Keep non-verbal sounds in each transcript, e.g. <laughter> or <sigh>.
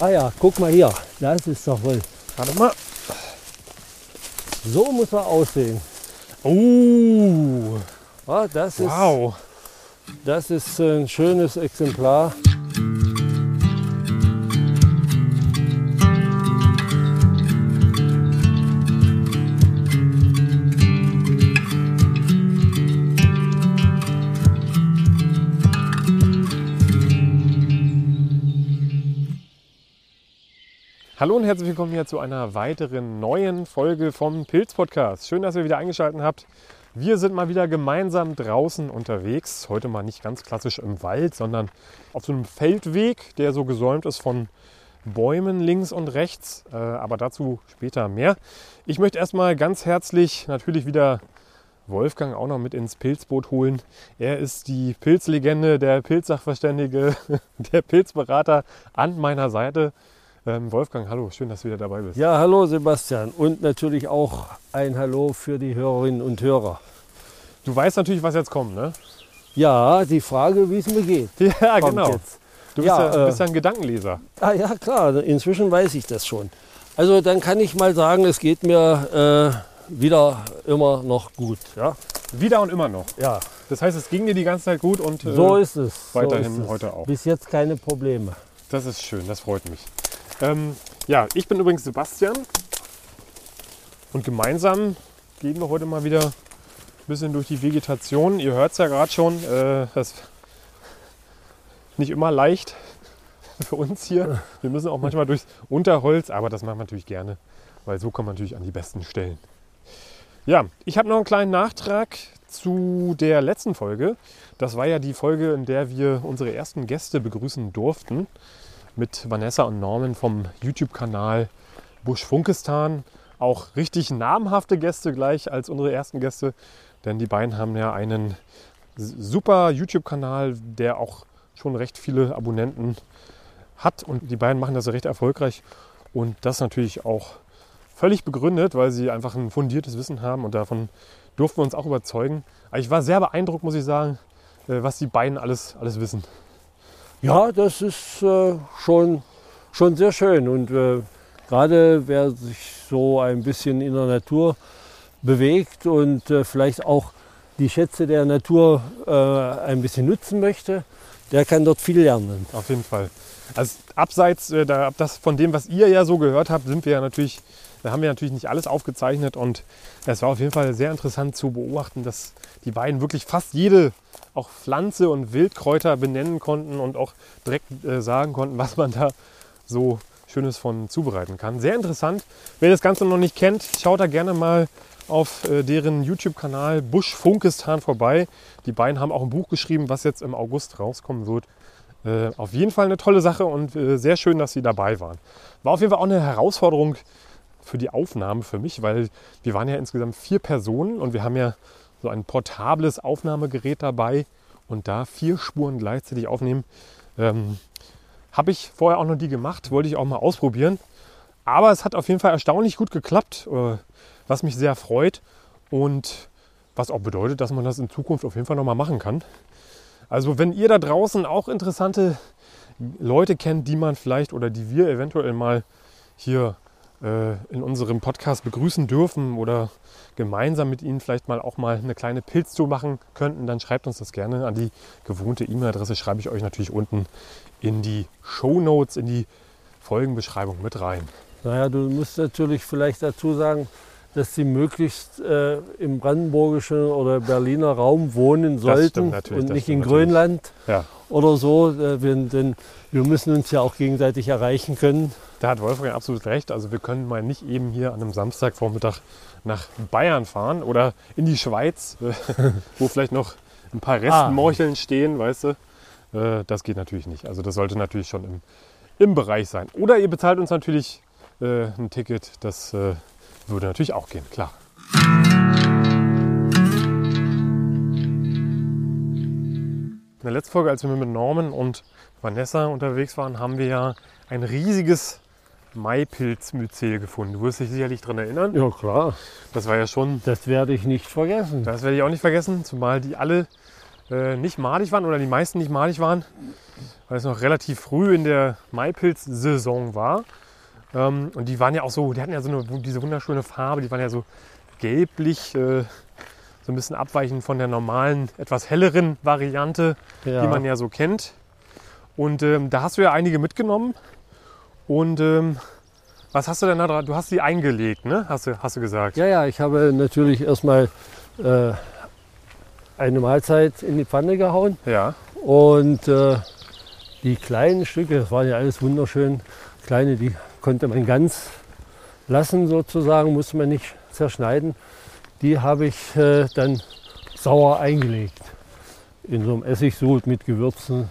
Ah ja, guck mal hier. Das ist doch wohl. Warte mal. So muss er aussehen. Oh, Ah, das, wow. ist, das ist ein schönes Exemplar. Hallo und herzlich willkommen hier zu einer weiteren neuen Folge vom Pilz Podcast. Schön, dass ihr wieder eingeschaltet habt. Wir sind mal wieder gemeinsam draußen unterwegs. Heute mal nicht ganz klassisch im Wald, sondern auf so einem Feldweg, der so gesäumt ist von Bäumen links und rechts. Äh, aber dazu später mehr. Ich möchte erstmal ganz herzlich natürlich wieder Wolfgang auch noch mit ins Pilzboot holen. Er ist die Pilzlegende, der Pilzsachverständige, <laughs> der Pilzberater an meiner Seite. Ähm, Wolfgang, hallo, schön, dass du wieder dabei bist. Ja, hallo Sebastian. Und natürlich auch ein Hallo für die Hörerinnen und Hörer. Du weißt natürlich, was jetzt kommt, ne? Ja, die Frage, wie es mir geht. <laughs> Ja, genau. Jetzt. Du bist Ja, ja, äh, bist ja ein Gedankenleser. Ah ja, klar, inzwischen weiß ich das schon. Also dann kann ich mal sagen, es geht mir äh, wieder immer noch gut. Ja, Wieder und immer noch. ja Das heißt, es ging dir die ganze Zeit gut und äh, so ist es. weiterhin so ist es. heute auch. Bis jetzt keine Probleme. das ist schön, das freut mich. Ähm, ja, ich bin übrigens Sebastian und gemeinsam gehen wir heute mal wieder ein bisschen durch die Vegetation. Ihr hört es ja gerade schon, äh, das ist nicht immer leicht <laughs> für uns hier. Wir müssen auch manchmal durchs Unterholz, aber das machen wir natürlich gerne, weil so kommen wir natürlich an die besten Stellen. Ja, ich habe noch einen kleinen Nachtrag zu der letzten Folge. Das war ja die Folge, in der wir unsere ersten Gäste begrüßen durften mit Vanessa und Norman vom YouTube-Kanal Busch Funkistan. Auch richtig namhafte Gäste gleich als unsere ersten Gäste, denn die beiden haben ja einen super YouTube-Kanal, der auch schon recht viele Abonnenten hat und die beiden machen das recht erfolgreich und das natürlich auch völlig begründet, weil sie einfach ein fundiertes Wissen haben und davon durften wir uns auch überzeugen. Ich war sehr beeindruckt, muss ich sagen, äh, was die beiden alles, alles wissen. Ja, das ist äh, schon, schon sehr schön. Und äh, gerade wer sich so ein bisschen in der Natur bewegt und äh, vielleicht auch die Schätze der Natur äh, ein bisschen nutzen möchte, der kann dort viel lernen. Auf jeden Fall. Also abseits äh, da, das von dem, was ihr ja so gehört habt, sind wir ja natürlich, da haben wir natürlich nicht alles aufgezeichnet und es war auf jeden Fall sehr interessant zu beobachten, dass die beiden wirklich fast jede auch Pflanze und Wildkräuter benennen konnten und auch direkt äh, sagen konnten, was man da so Schönes von zubereiten kann. Sehr interessant. Wer das Ganze noch nicht kennt, schaut da gerne mal auf äh, deren YouTube-Kanal Busch Funkistan vorbei. Die beiden haben auch ein Buch geschrieben, was jetzt im August rauskommen wird. Äh, auf jeden Fall eine tolle Sache und äh, sehr schön, dass Sie dabei waren. War auf jeden Fall auch eine Herausforderung für die Aufnahme für mich, weil wir waren ja insgesamt vier Personen und wir haben ja so ein portables Aufnahmegerät dabei und da vier Spuren gleichzeitig aufnehmen. Ähm, Habe ich vorher auch noch die gemacht, wollte ich auch mal ausprobieren. Aber es hat auf jeden Fall erstaunlich gut geklappt, äh, was mich sehr freut und was auch bedeutet, dass man das in Zukunft auf jeden Fall nochmal machen kann. Also wenn ihr da draußen auch interessante Leute kennt, die man vielleicht oder die wir eventuell mal hier in unserem Podcast begrüßen dürfen oder gemeinsam mit ihnen vielleicht mal auch mal eine kleine Pilztour machen könnten, dann schreibt uns das gerne an die gewohnte E-Mail-Adresse. Schreibe ich euch natürlich unten in die Show Notes, in die Folgenbeschreibung mit rein. Naja, du musst natürlich vielleicht dazu sagen, dass sie möglichst äh, im brandenburgischen oder Berliner Raum wohnen sollten und nicht in. Grönland Ja, oder so. Äh, wir, denn wir müssen uns ja auch gegenseitig erreichen können. Da hat Wolfgang absolut recht. Also wir können mal nicht eben hier an einem Samstagvormittag nach Bayern fahren oder in die Schweiz, äh, <laughs> wo vielleicht noch ein paar Restmorcheln stehen, weißt du. Äh, Das geht natürlich nicht. Also das sollte natürlich schon im, im Bereich sein. Oder ihr bezahlt uns natürlich äh, ein Ticket. Das würde natürlich auch gehen, klar. In der letzten Folge, als wir mit Norman und Vanessa unterwegs waren, haben wir ja ein riesiges Maipilzmyzel gefunden. Du wirst dich sicherlich daran erinnern. Ja, klar. Das war ja schon, Das werde ich nicht vergessen. das werde ich auch nicht vergessen, zumal die alle äh, nicht madig waren oder die meisten nicht madig waren, weil es noch relativ früh in der Maipilz-Saison war. Ähm, und die waren ja auch so, die hatten ja so eine, diese wunderschöne Farbe, die waren ja so gelblich, äh, so ein bisschen abweichend von der normalen, etwas helleren Variante, Ja. die man ja so kennt. Und ähm, da hast du ja einige mitgenommen. Und ähm, was hast du denn da dran? Du hast die eingelegt, ne? Hast du, hast du gesagt? Ja, ja, ich habe natürlich erstmal äh, eine Mahlzeit in die Pfanne gehauen Ja. und äh, die kleinen Stücke, das waren ja alles wunderschön, kleine, die konnte man ganz lassen sozusagen, musste man nicht zerschneiden. Die habe ich äh, dann sauer eingelegt in so einem Essigsud mit Gewürzen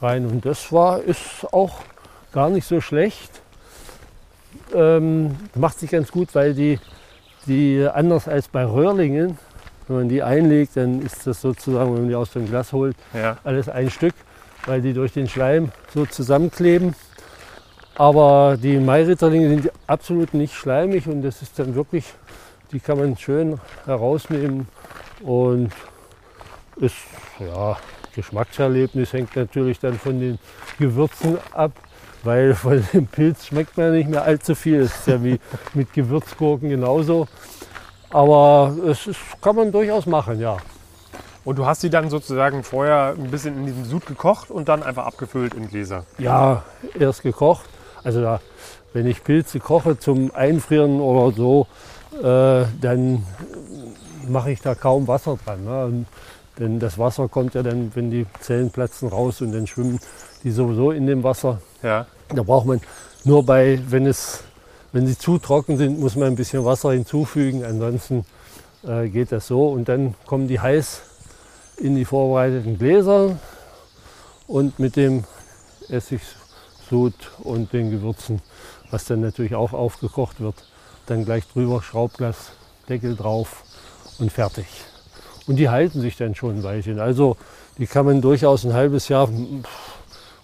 rein und das war ist auch gar nicht so schlecht. Ähm, macht sich ganz gut, weil die, die anders als bei Röhrlingen, wenn man die einlegt, dann ist das sozusagen, wenn man die aus dem Glas holt, Ja. alles ein Stück, weil die durch den Schleim so zusammenkleben. Aber die Mairitterlinge sind absolut nicht schleimig und das ist dann wirklich, die kann man schön herausnehmen und ist, ja, Geschmackserlebnis hängt natürlich dann von den Gewürzen ab, weil von dem Pilz schmeckt man nicht mehr allzu viel. Das ist ja wie <laughs> mit Gewürzgurken genauso. Aber es ist, kann man durchaus machen, ja. Und du hast die dann sozusagen vorher ein bisschen in diesem Sud gekocht und dann einfach abgefüllt in Gläser. Ja, erst gekocht. Also da, wenn ich Pilze koche zum Einfrieren oder so, äh, dann mache ich da kaum Wasser dran. Ne? Denn das Wasser kommt ja dann, wenn die Zellen platzen, raus und dann schwimmen die sowieso in dem Wasser. Ja. Da braucht man nur bei, wenn, es, wenn sie zu trocken sind, muss man ein bisschen Wasser hinzufügen. Ansonsten äh, geht das so. Und dann kommen die heiß in die vorbereiteten Gläser und mit dem Essigsud und den Gewürzen, was dann natürlich auch aufgekocht wird, dann gleich drüber Schraubglas, Deckel drauf und fertig. Und die halten sich dann schon ein Weilchen. Also die kann man durchaus ein halbes Jahr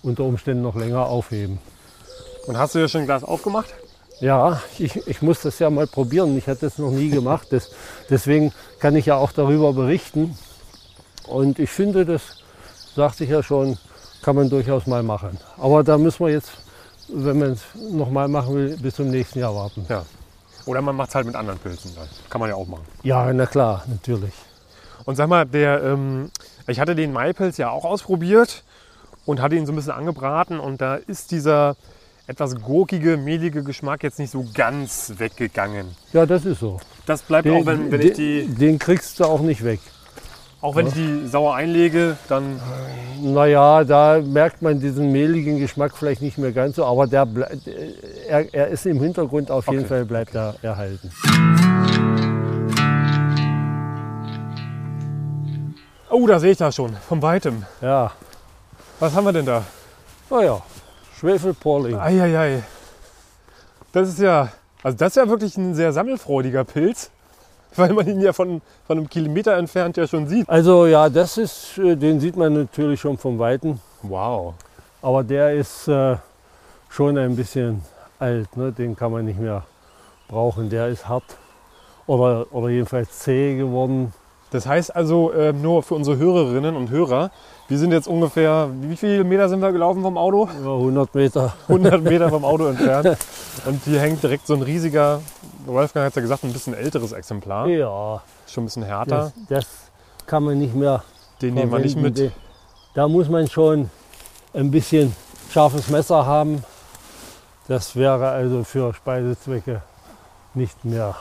unter Umständen noch länger aufheben. Und hast du ja schon ein Glas aufgemacht? Ja, ich, ich muss das ja mal probieren. Ich hatte das noch nie gemacht. Das, deswegen kann ich ja auch darüber berichten. Und ich finde, das sagte ich ja schon, kann man durchaus mal machen. Aber da müssen wir jetzt, wenn man es noch mal machen will, bis zum nächsten Jahr warten. Ja. Oder man macht es halt mit anderen Pilzen dann. Kann man ja auch machen. Ja, na klar, natürlich. Und sag mal, der, ähm, ich hatte den Maipilz ja auch ausprobiert und hatte ihn so ein bisschen angebraten und da ist dieser etwas gurkige, mehlige Geschmack jetzt nicht so ganz weggegangen. Ja, das ist so. Das bleibt auch, wenn, wenn ich die, den, den kriegst du auch nicht weg. auch wenn ich die sauer einlege, dann Naja, da merkt man diesen mehligen Geschmack vielleicht nicht mehr ganz so, aber der er, er ist im Hintergrund auf jeden Okay. Fall bleibt er erhalten. Oh, da sehe ich das schon, von weitem. Ja, Was haben wir denn da? naja, Schwefelporling. Eieiei. Das ist ja, also das ist ja wirklich ein sehr sammelfreudiger Pilz, <laughs> weil man ihn ja von, von einem Kilometer entfernt ja schon sieht. Also ja, das ist, äh, den sieht man natürlich schon vom Weiten, Wow. aber der ist äh, schon ein bisschen alt, ne? den kann man nicht mehr brauchen. Der ist hart oder, oder jedenfalls zäh geworden. Das heißt also äh, nur für unsere Hörerinnen und Hörer, wir sind jetzt ungefähr, wie viele Meter sind wir gelaufen vom Auto? Über 100 Meter. <laughs> 100 Meter vom Auto entfernt. Und hier hängt direkt so ein riesiger, Wolfgang hat ja gesagt, ein bisschen älteres Exemplar. Ja, Schon ein bisschen härter. das, das kann man nicht mehr Den nehmen wir nicht mit. Da muss man schon ein bisschen scharfes Messer haben. Das wäre also für Speisezwecke nicht mehr.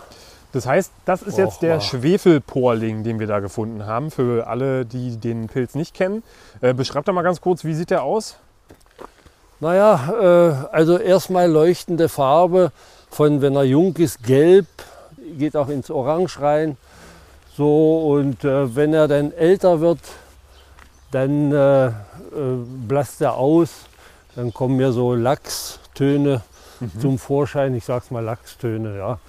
Das heißt, das ist jetzt der Brauchbar. Schwefelporling, den wir da gefunden haben. Für alle, die den Pilz nicht kennen. Äh, beschreibt doch mal ganz kurz, wie sieht der aus? Naja, äh, also erstmal leuchtende Farbe von, wenn er jung ist, gelb, geht auch ins Orange rein. So, und äh, wenn er dann älter wird, dann äh, äh, blasst er aus. Dann kommen mir so Lachstöne zum Vorschein. Ich sag's mal Lachstöne, ja.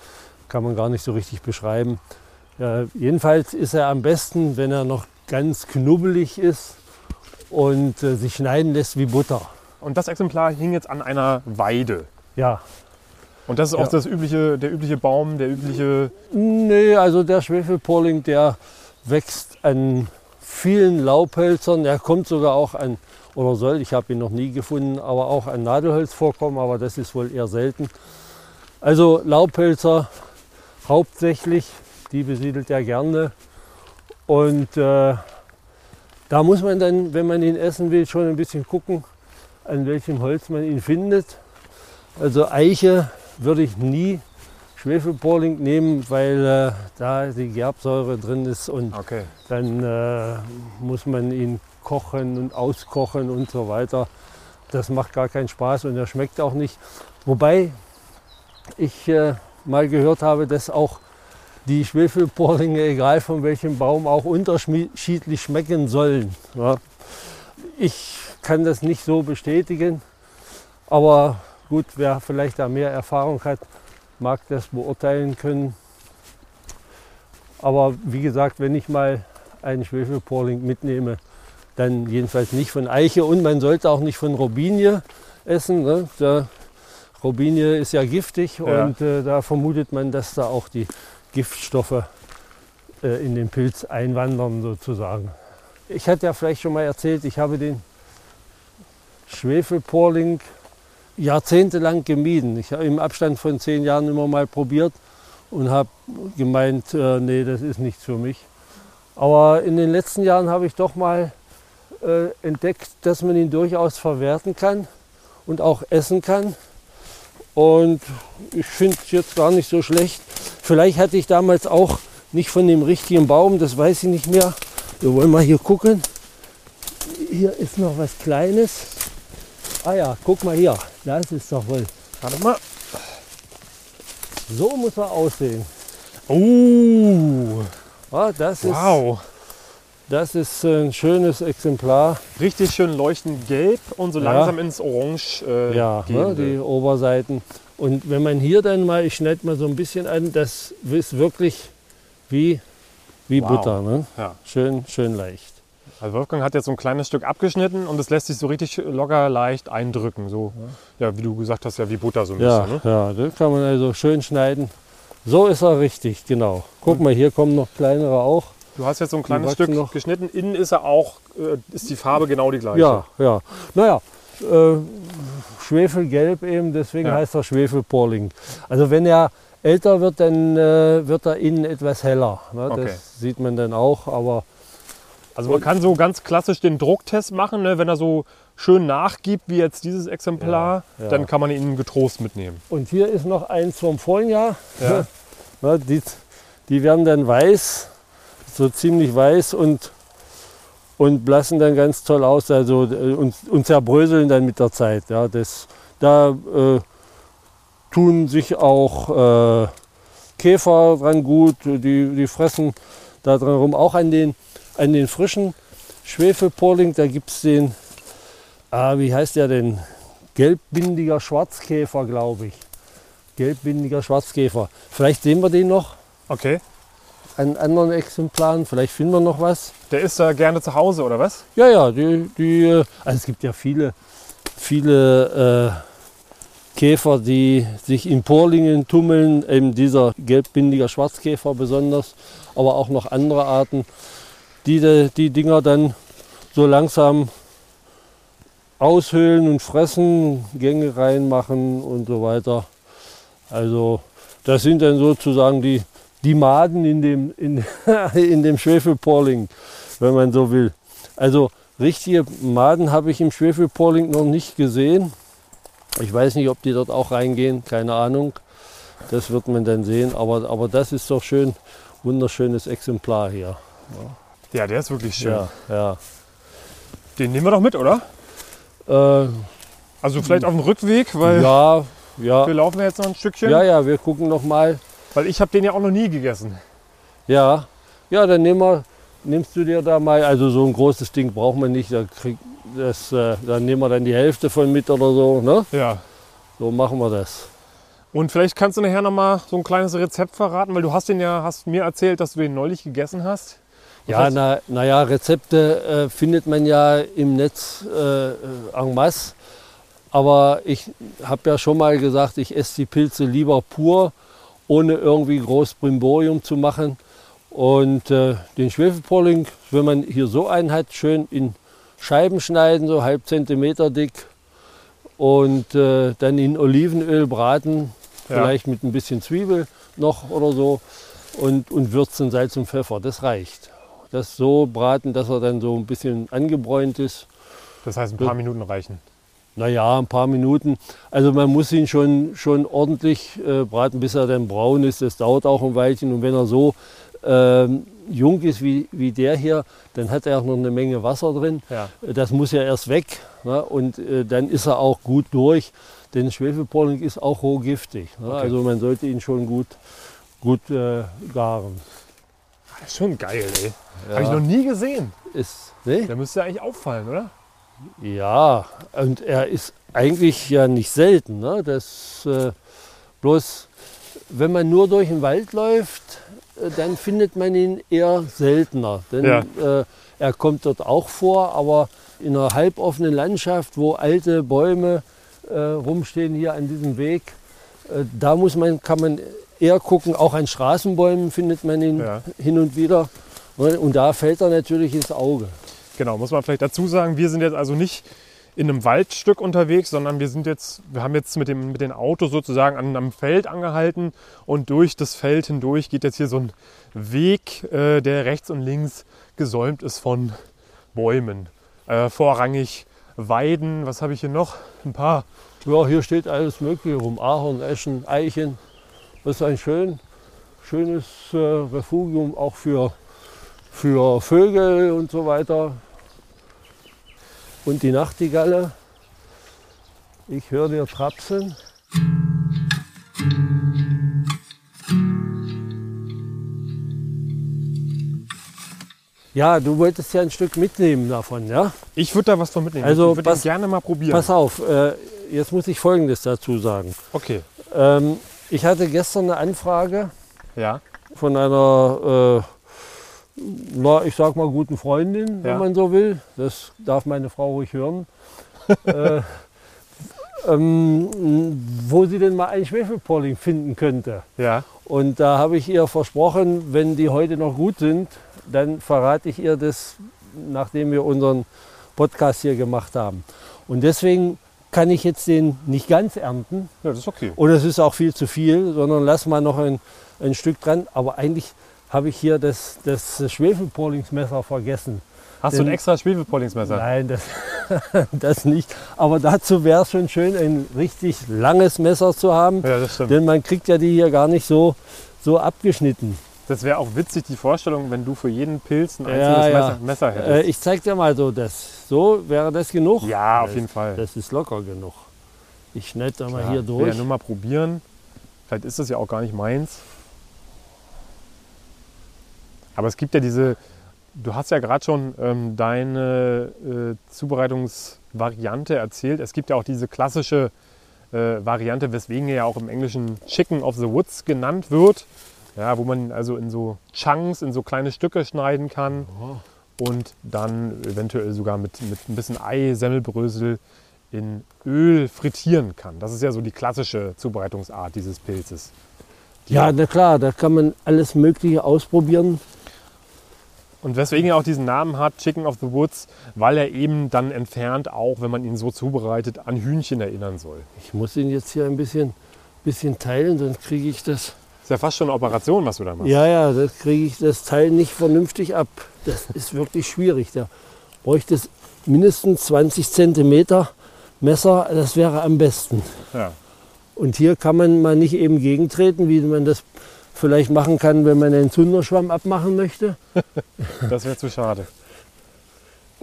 Kann man gar nicht so richtig beschreiben. Äh, jedenfalls ist er am besten, wenn er noch ganz knubbelig ist und äh, sich schneiden lässt wie Butter. Und das Exemplar hing jetzt an einer Weide. Ja, Und das ist auch Ja. das übliche, der übliche Baum, der übliche. nee, also der Schwefelporling, der wächst an vielen Laubhölzern, er kommt sogar auch an, oder soll, ich habe ihn noch nie gefunden, aber auch an Nadelholz vorkommen, aber das ist wohl eher selten. Also Laubhölzer hauptsächlich, die besiedelt er gerne. Und äh, da muss man dann, wenn man ihn essen will, schon ein bisschen gucken, an welchem Holz man ihn findet. Also Eiche würde ich nie Schwefelporling nehmen, weil äh, da die Gerbsäure drin ist und Okay. dann äh, muss man ihn kochen und auskochen und so weiter. Das macht gar keinen Spaß und er schmeckt auch nicht. Wobei ich äh, mal gehört habe, dass auch die Schwefelporlinge, egal von welchem Baum, auch unterschiedlich schmecken sollen. Ja. Ich kann das nicht so bestätigen, aber gut, wer vielleicht da mehr Erfahrung hat, mag das beurteilen können. Aber wie gesagt, wenn ich mal einen Schwefelporling mitnehme, dann jedenfalls nicht von Eiche und man sollte auch nicht von Robinie essen. Ne? Der Robinie ist ja giftig Ja. und äh, da vermutet man, dass da auch die Giftstoffe äh, in den Pilz einwandern sozusagen. Ich hatte ja vielleicht schon mal erzählt, ich habe den Schwefelporling jahrzehntelang gemieden. Ich habe im Abstand von zehn Jahren immer mal probiert und habe gemeint, äh, nee, das ist nichts für mich. Aber in den letzten Jahren habe ich doch mal äh, entdeckt, dass man ihn durchaus verwerten kann und auch essen kann. Und ich finde es jetzt gar nicht so schlecht. Vielleicht hatte ich damals auch nicht von dem richtigen Baum, das weiß ich nicht mehr. Wir wollen mal hier gucken. Hier ist noch was Kleines. Ah ja, guck mal hier. Das ist doch wohl. Warte mal. So muss er aussehen. Oh, Ah, das, ist, wow. Das ist ein schönes Exemplar. Richtig schön leuchtend gelb und so Ja. langsam ins Orange äh, Ja, ne, die. Oberseiten. Und wenn man hier dann mal, ich schneide mal so ein bisschen an, das ist wirklich wie, wie Wow. Butter. Ne? Ja. Schön, schön leicht. Also Wolfgang hat jetzt so ein kleines Stück abgeschnitten und es lässt sich so richtig locker leicht eindrücken. So, ja, wie du gesagt hast, ja wie Butter so ein Ja, bisschen. Ne? ja, das kann man also schön schneiden. So ist er richtig, genau. Guck mal, hier kommen noch kleinere auch. Du hast jetzt so ein kleines Stück noch. geschnitten. Innen ist er auch, äh, ist die Farbe genau die gleiche. Ja, ja. Naja, äh, Schwefelgelb eben, deswegen Ja. heißt er Schwefelporling. Also wenn er älter wird, dann äh, wird er innen etwas heller. Ne? Okay. Das sieht man dann auch, aber Also man kann so ganz klassisch den Drucktest machen, ne? wenn er so schön nachgibt wie jetzt dieses Exemplar, Ja, ja. dann kann man ihn getrost mitnehmen. Und hier ist noch eins vom vorigen Jahr. Ja. <laughs> Na, die, die werden dann weiß, so ziemlich weiß und, und blassen dann ganz toll aus also, äh, und, und zerbröseln dann mit der Zeit. Ja, das, da äh, tun sich auch äh, Käfer dran gut, die, die fressen da dran rum. Auch an den, an den frischen Schwefelporling, da gibt es den, ah, wie heißt der denn? Gelbbindiger Schwarzkäfer, glaube ich. Gelbbindiger Schwarzkäfer. Vielleicht sehen wir den noch Okay. An anderen Exemplaren. Vielleicht finden wir noch was. Der ist da gerne zu Hause, oder was? Ja, ja, die, die, äh, also es gibt ja viele, viele äh, Käfer, die sich in Porlingen tummeln, eben dieser gelbbindiger Schwarzkäfer besonders, aber auch noch andere Arten, die die, die Dinger dann so langsam aushöhlen und fressen, Gänge reinmachen und so weiter. Also das sind dann sozusagen die, die Maden in dem, in, <laughs> in dem Schwefelporling, wenn man so will. Also richtige Maden habe ich im Schwefelporling noch nicht gesehen. Ich weiß nicht, ob die dort auch reingehen, keine Ahnung. Das wird man dann sehen. Aber, aber das ist doch schön, wunderschönes Exemplar hier. Ja, der ist wirklich schön. Ja, ja. Den nehmen wir doch mit, oder? Äh, Also vielleicht auf dem Rückweg, weil ja, ja. wir laufen jetzt noch ein Stückchen. Ja, ja, wir gucken noch mal. Weil ich habe den ja auch noch nie gegessen. Ja, ja, dann nehmen wir, nimmst du dir da mal, also so ein großes Ding braucht man nicht, da krieg, das, äh, dann nehmen wir dann die Hälfte von mit oder so, ne? Ja. So machen wir das. Und vielleicht kannst du nachher noch mal so ein kleines Rezept verraten, weil du hast den ja, hast mir erzählt, dass du den neulich gegessen hast. Was Ja, heißt- na, naja, Rezepte äh, findet man ja im Netz äh, en masse. Aber ich habe ja schon mal gesagt, ich esse die Pilze lieber pur, ohne irgendwie groß Brimborium zu machen. Und äh, den Schwefelporling, wenn man hier so einen hat, schön in Scheiben schneiden, so halb Zentimeter dick. Und äh, dann in Olivenöl braten, Ja. vielleicht mit ein bisschen Zwiebel noch oder so. Und, und würzen Salz und Pfeffer, das reicht. Das so braten, dass er dann so ein bisschen angebräunt ist. Das heißt, ein paar Minuten reichen. Naja, ein paar Minuten. Also man muss ihn schon, schon ordentlich äh, braten, bis er dann braun ist. Das dauert auch ein Weilchen. Und wenn er so ähm, jung ist wie, wie der hier, dann hat er auch noch eine Menge Wasser drin. Ja. Das muss ja erst weg. Ne? Und äh, dann ist er auch gut durch. Denn Schwefelpollen ist auch rohgiftig. Ne? Okay. Also man sollte ihn schon gut, gut äh, garen. Das ist schon geil, ey. Ja. Habe ich noch nie gesehen. Ist, ne? Der müsste eigentlich auffallen, oder? Ja, und er ist eigentlich ja nicht selten. Ne? Das, äh, bloß, wenn man nur durch den Wald läuft, äh, dann findet man ihn eher seltener. Denn Ja. äh, er kommt dort auch vor, aber in einer halboffenen Landschaft, wo alte Bäume äh, rumstehen hier an diesem Weg, äh, da muss man, kann man eher gucken. Auch an Straßenbäumen findet man ihn Ja. hin und wieder. Und da fällt er natürlich ins Auge. Genau, muss man vielleicht dazu sagen, wir sind jetzt also nicht in einem Waldstück unterwegs, sondern wir sind jetzt, wir haben jetzt mit dem mit den Autos sozusagen an einem Feld angehalten und durch das Feld hindurch geht jetzt hier so ein Weg, äh, der rechts und links gesäumt ist von Bäumen. Äh, vorrangig Weiden, was habe ich hier noch? Ein paar. Ja, hier steht alles Mögliche rum. Ahorn, Eschen, Eichen. Das ist ein schön, schönes äh, Refugium auch für, für Vögel und so weiter. Und die Nachtigalle. Ich höre dir trapsen. Ja, du wolltest ja ein Stück mitnehmen davon, ja? Ich würde da was von mitnehmen. Also ich würde gerne mal probieren. Pass auf, äh, jetzt muss ich Folgendes dazu sagen. Okay. Ähm, ich hatte gestern eine Anfrage Ja. von einer, äh, na, ich sag mal, guten Freundin, wenn Ja. man so will. Das darf meine Frau ruhig hören. <laughs> äh, ähm, wo sie denn mal ein Schwefelpolling finden könnte. Ja. Und da habe ich ihr versprochen, wenn die heute noch gut sind, dann verrate ich ihr das, nachdem wir unseren Podcast hier gemacht haben. Und deswegen kann ich jetzt den nicht ganz ernten. Ja, das ist okay. Und es ist auch viel zu viel, sondern lass mal noch ein, ein Stück dran. Aber eigentlich habe ich hier das, das Schwefelpolingsmesser vergessen. Hast du ein Denn- extra Schwefelpolingsmesser? Nein, das, <laughs> das nicht. Aber dazu wäre es schon schön, ein richtig langes Messer zu haben. Ja, das stimmt. Denn man kriegt ja die hier gar nicht so, so abgeschnitten. Das wäre auch witzig, die Vorstellung, wenn du für jeden Pilz ein Ja, einzelnes ja. Messer, Messer Äh, hättest. ich zeig dir mal so das. So wäre das genug? ja, auf das, jeden Fall. Das ist locker genug. Ich schneide da mal Ja, hier ich will durch. Ja, nur mal probieren. Vielleicht ist das ja auch gar nicht meins. Aber es gibt ja diese, du hast ja gerade schon ähm, deine äh, Zubereitungsvariante erzählt. Es gibt ja auch diese klassische äh, Variante, weswegen er ja auch im Englischen Chicken of the Woods genannt wird. Ja, wo man also in so Chunks, in so kleine Stücke schneiden kann und dann eventuell sogar mit, mit ein bisschen Ei, Semmelbrösel in Öl frittieren kann. Das ist ja so die klassische Zubereitungsart dieses Pilzes. Die- Ja, na klar, da kann man alles Mögliche ausprobieren. Und weswegen er auch diesen Namen hat, Chicken of the Woods, weil er eben dann entfernt auch, wenn man ihn so zubereitet, an Hühnchen erinnern soll. Ich muss ihn jetzt hier ein bisschen, bisschen teilen, sonst kriege ich das. Ist ja fast schon eine Operation, was du da machst. Ja, ja, das kriege ich das Teil nicht vernünftig ab. Das ist wirklich schwierig. Da bräuchte es mindestens 20 Zentimeter Messer, das wäre am besten. Ja. Und hier kann man mal nicht eben gegentreten, wie man das vielleicht machen kann, wenn man einen Zunderschwamm abmachen möchte. <laughs> Das wäre zu schade.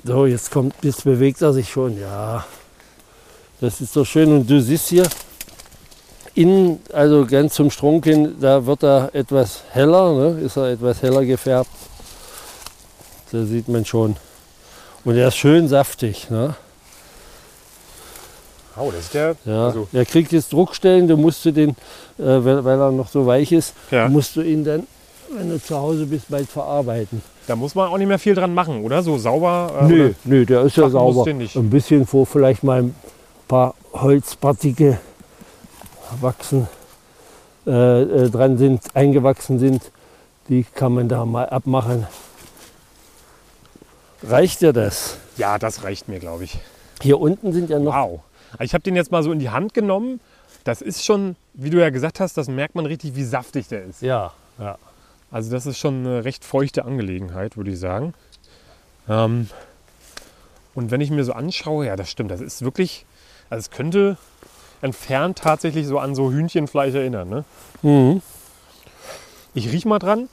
So, jetzt kommt, jetzt bewegt er sich schon. Ja, das ist doch schön. Und du siehst hier innen, also ganz zum Strunk hin, da wird er etwas heller, ne? ist er etwas heller gefärbt. Da sieht man schon. Und er ist schön saftig. Ne? Oh, das ist der. Ja. Also, er kriegt jetzt Druckstellen, du musst du den, äh, weil, weil er noch so weich ist, ja. musst du ihn dann, wenn du zu Hause bist, bald verarbeiten. Da muss man auch nicht mehr viel dran machen, oder? So sauber. äh, Nö, nö, der ist ja sauber. Ein bisschen, wo vielleicht mal ein paar Holzpartikel wachsen, äh, äh, dran sind, eingewachsen sind. Die kann man da mal abmachen. Reicht dir das? Ja, das reicht mir, glaube ich. Hier unten sind ja noch. Wow. Ich habe den jetzt mal so in die Hand genommen. Das ist schon, wie du ja gesagt hast, das merkt man richtig, wie saftig der ist. Ja, ja. Also das ist schon eine recht feuchte Angelegenheit, würde ich sagen. Ähm, und wenn ich mir so anschaue, ja, das stimmt, das ist wirklich, also es könnte entfernt tatsächlich so an so Hühnchenfleisch erinnern. Ne? Mhm. Ich riech mal dran.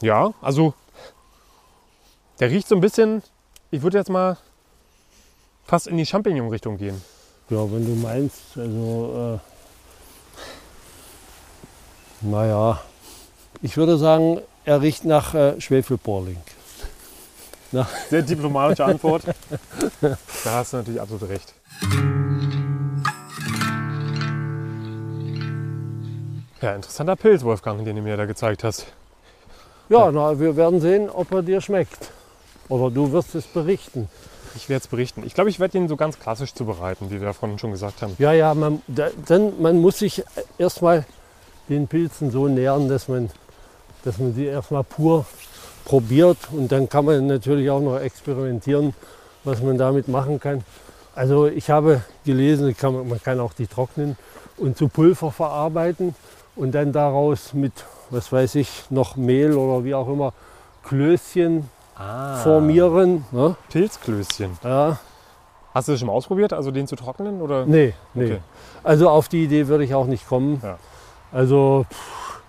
Ja, also der riecht so ein bisschen, ich würde jetzt mal fast in die Champignon-Richtung gehen. Ja, wenn du meinst, also, äh, naja, ich würde sagen, er riecht nach äh, Schwefelporling. Sehr diplomatische Antwort. da hast du natürlich absolut recht. Ja, interessanter Pilz, Wolfgang, den du mir da gezeigt hast. Ja, na, wir werden sehen, ob er dir schmeckt. Oder du wirst es berichten. Ich werde es berichten. Ich glaube, ich werde ihn so ganz klassisch zubereiten, wie wir vorhin schon gesagt haben. Ja, ja, man, da, dann, man muss sich erstmal den Pilzen so nähern, dass man, dass man sie erstmal pur probiert und dann kann man natürlich auch noch experimentieren, was man damit machen kann. Also ich habe gelesen, kann man, man kann auch die trocknen und zu Pulver verarbeiten und dann daraus mit, was weiß ich, noch Mehl oder wie auch immer, Klößchen formieren. Ne? Pilzklößchen. Ja, Hast du das schon mal ausprobiert, also den zu trocknen? Oder? nee, nee. Okay. Also auf die Idee würde ich auch nicht kommen. Ja. Also pff,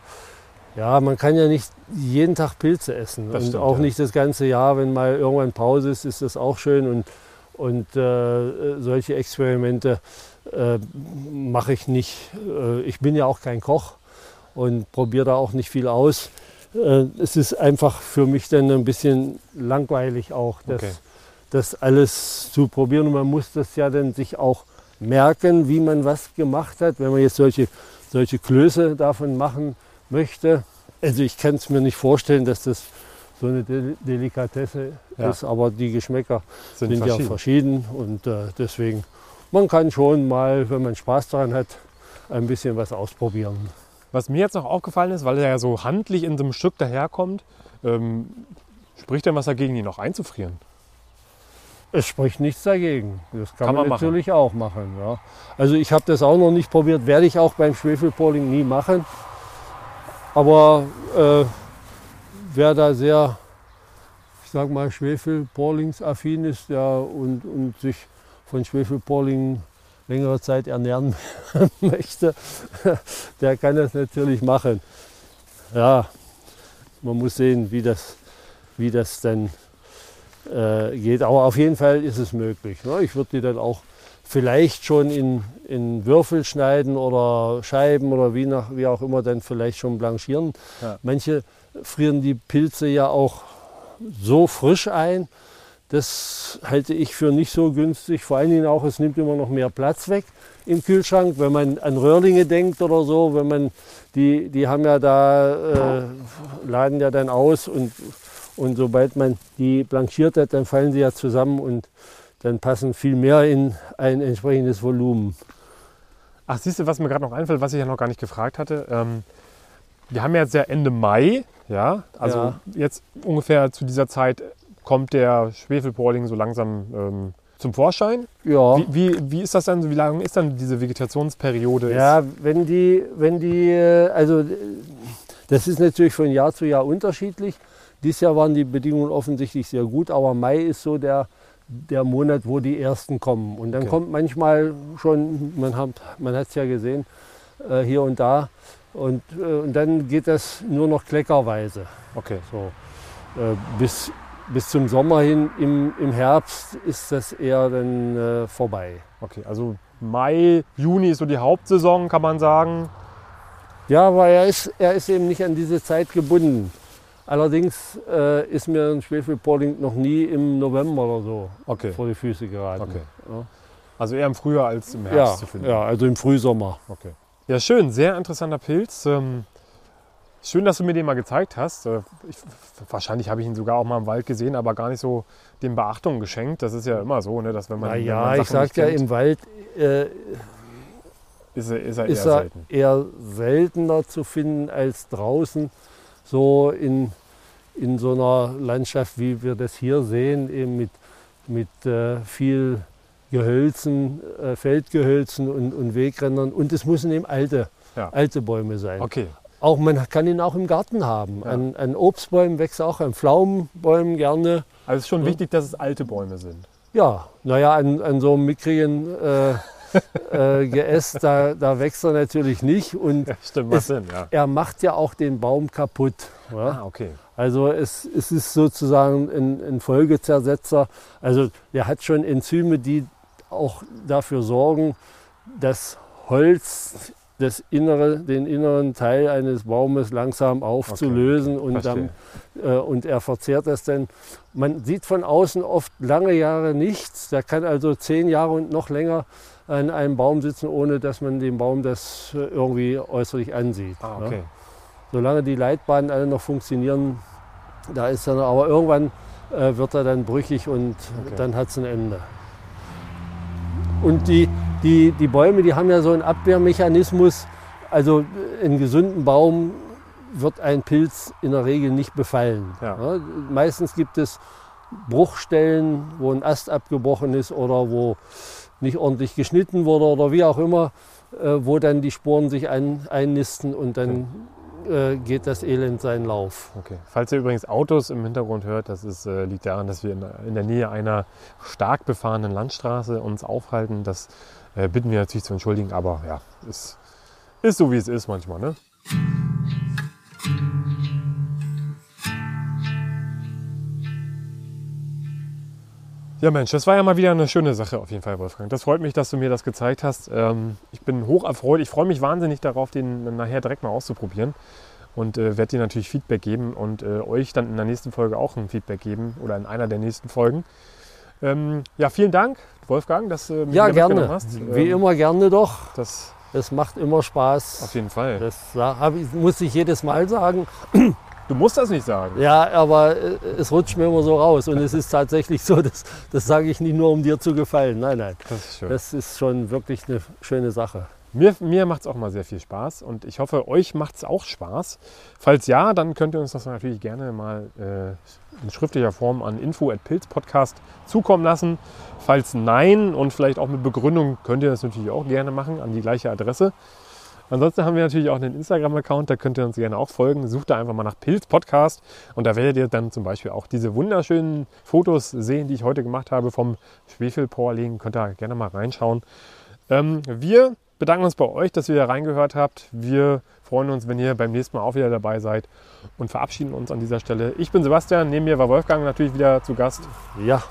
ja, man kann ja nicht jeden Tag Pilze essen Das und stimmt, auch ja. nicht das ganze Jahr, wenn mal irgendwann Pause ist, ist das auch schön und, und äh, solche Experimente äh, mache ich nicht. Äh, ich bin ja auch kein Koch und probiere da auch nicht viel aus. Äh, es ist einfach für mich dann ein bisschen langweilig auch, das, Okay. das alles zu probieren. Und man muss das ja dann sich auch merken, wie man was gemacht hat. Wenn man jetzt solche, solche Klöße davon machen möchte. Also ich kann es mir nicht vorstellen, dass das so eine Del Delikatesse Ja. ist, aber die Geschmäcker Sind, sind ja verschieden. verschieden und äh, deswegen, man kann schon mal, wenn man Spaß daran hat, ein bisschen was ausprobieren. Was mir jetzt noch aufgefallen ist, weil er ja so handlich in so einem Stück daherkommt, ähm, spricht denn was dagegen, ihn noch einzufrieren? Es spricht nichts dagegen. Das kann, Kann man, man natürlich auch machen. Ja. Also ich habe das auch noch nicht probiert, werde ich auch beim Schwefelpolling nie machen. Aber äh, wer da sehr, ich sag mal, Schwefelporlingsaffin ist ja, und, und sich von Schwefelporling längere Zeit ernähren <laughs> möchte, der kann das natürlich machen. Ja, man muss sehen, wie das, wie das dann äh, geht. Aber auf jeden Fall ist es möglich. Ne? Ich würde die dann auch vielleicht schon in, in Würfel schneiden oder Scheiben oder wie, nach, wie auch immer dann vielleicht schon blanchieren. Ja. Manche frieren die Pilze ja auch so frisch ein. Das halte ich für nicht so günstig. Vor allen Dingen auch, es nimmt immer noch mehr Platz weg im Kühlschrank. Wenn man an Röhrlinge denkt oder so, wenn man die, die haben ja da, äh, laden ja dann aus und, und sobald man die blanchiert hat, dann fallen sie ja zusammen und dann passen viel mehr in ein entsprechendes Volumen. Ach, siehst du, was mir gerade noch einfällt, was ich ja noch gar nicht gefragt hatte. Ähm, wir haben ja jetzt ja Ende Mai, ja, also Ja. jetzt ungefähr zu dieser Zeit kommt der Schwefelporling so langsam ähm, zum Vorschein. Ja. Wie, wie, wie ist das dann, wie lange ist dann diese Vegetationsperiode? Ja, wenn die, wenn die, äh, also äh, das ist natürlich von Jahr zu Jahr unterschiedlich. Dieses Jahr waren die Bedingungen offensichtlich sehr gut, aber Mai ist so der, der Monat, wo die ersten kommen. Und dann Okay. kommt manchmal schon, man hat man es ja gesehen, äh, hier und da. Und, äh, und dann geht das nur noch kleckerweise. Okay. So. Äh, bis, bis zum Sommer hin, im, im Herbst ist das eher dann äh, vorbei. Okay, also Mai, Juni ist so die Hauptsaison, kann man sagen. Ja, aber er ist, er ist eben nicht an diese Zeit gebunden. Allerdings äh, ist mir ein Schwefelpolling noch nie im November oder so Okay. vor die Füße geraten. Okay. Ja. Also eher im Frühjahr als im Herbst Ja, zu finden. ja, also im Frühsommer. Okay. Ja, schön, sehr interessanter Pilz. Ähm, schön, dass du mir den mal gezeigt hast. Äh, ich, wahrscheinlich habe ich ihn sogar auch mal im Wald gesehen, aber gar nicht so dem Beachtung geschenkt. Das ist ja immer so, ne, dass wenn man. Na wenn ja, man ich Sachen nicht sag ja, kennt- im Wald, äh, ist er, ist er ist eher er selten. eher seltener zu finden als draußen. So in, in so einer Landschaft, wie wir das hier sehen, eben mit, mit äh, viel Gehölzen, äh, Feldgehölzen und, und Wegrändern. Und es müssen eben alte, Ja. alte Bäume sein. Okay. Auch man kann ihn auch im Garten haben. Ja. An, an Obstbäumen wächst auch, an Pflaumenbäumen gerne. Also es ist schon Ja. wichtig, dass es alte Bäume sind. Ja, naja, an, an so einem mickrigen äh, <laughs> äh, Geäst, da, da wächst er natürlich nicht. Und Ja, stimmt, macht Es- Sinn, ja. er macht ja auch den Baum kaputt. Ja? Ah, okay. Also es, es ist sozusagen ein, ein Folgezersetzer. Also der hat schon Enzyme, die auch dafür sorgen, dass Holz das innere, den inneren Teil eines Baumes langsam aufzulösen und, dann, äh, und er verzehrt das dann. Man sieht von außen oft lange Jahre nichts. Der kann also zehn Jahre und noch länger an einem Baum sitzen, ohne dass man dem Baum das äh, irgendwie äußerlich ansieht. Ah, ne? okay. solange die Leitbahnen alle noch funktionieren, da ist dann, aber irgendwann äh, wird er dann brüchig und Okay. dann hat es ein Ende. Und die, die, die Bäume, die haben ja so einen Abwehrmechanismus. Also äh, einen gesunden Baum wird ein Pilz in der Regel nicht befallen. Ja. meistens gibt es Bruchstellen, wo ein Ast abgebrochen ist oder wo nicht ordentlich geschnitten wurde oder wie auch immer, äh, wo dann die Sporen sich ein, einnisten und dann äh, geht das Elend seinen Lauf. Okay. Falls ihr übrigens Autos im Hintergrund hört, das ist, äh, liegt daran, dass wir in, in der Nähe einer stark befahrenen Landstraße uns aufhalten. Das äh, bitten wir natürlich zu entschuldigen, aber ja, ist, ist so wie es ist manchmal. Ne? Ja Mensch, das war ja mal wieder eine schöne Sache auf jeden Fall, Wolfgang. Das freut mich, dass du mir das gezeigt hast. Ähm, ich bin hoch erfreut. Ich freue mich wahnsinnig darauf, den nachher direkt mal auszuprobieren und äh, werde dir natürlich Feedback geben und äh, euch dann in der nächsten Folge auch ein Feedback geben oder in einer der nächsten Folgen. Ähm, ja, vielen Dank, Wolfgang, dass du mich Ja, gerne. hast. Wie Ähm, immer gerne doch. Das Es macht immer Spaß. auf jeden Fall. Das ich, muss ich jedes Mal sagen. Du musst das nicht sagen. Ja, aber äh, es rutscht mir immer so raus. Und es ist tatsächlich so, das, das sage ich nicht nur, um dir zu gefallen. Nein, nein. Das ist schön. Das ist schon wirklich eine schöne Sache. Mir, mir macht es auch mal sehr viel Spaß und ich hoffe, euch macht es auch Spaß. Falls ja, dann könnt ihr uns das natürlich gerne mal äh, in schriftlicher Form an info.pilzpodcast zukommen lassen. Falls nein und vielleicht auch mit Begründung, könnt ihr das natürlich auch gerne machen an die gleiche Adresse. Ansonsten haben wir natürlich auch einen Instagram-Account, da könnt ihr uns gerne auch folgen. Sucht da einfach mal nach Pilz Podcast und da werdet ihr dann zum Beispiel auch diese wunderschönen Fotos sehen, die ich heute gemacht habe vom Schwefelporling. Könnt ihr gerne mal reinschauen. Ähm, wir bedanken uns bei euch, dass ihr da reingehört habt. Wir freuen uns, wenn ihr beim nächsten Mal auch wieder dabei seid und verabschieden uns an dieser Stelle. Ich bin Sebastian, neben mir war Wolfgang natürlich wieder zu Gast Ja,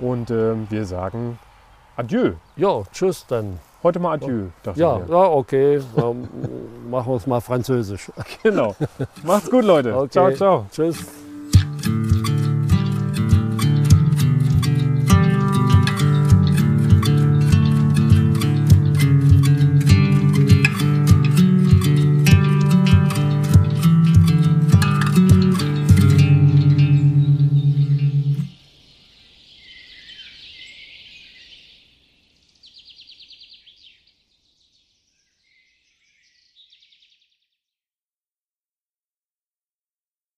und ähm, wir sagen Adieu. ja, tschüss dann. Heute mal Adieu. dachten Ja, ja okay. Dann <laughs> machen wir es mal französisch. genau. Macht's gut, Leute. Okay. Ciao, ciao. Tschüss.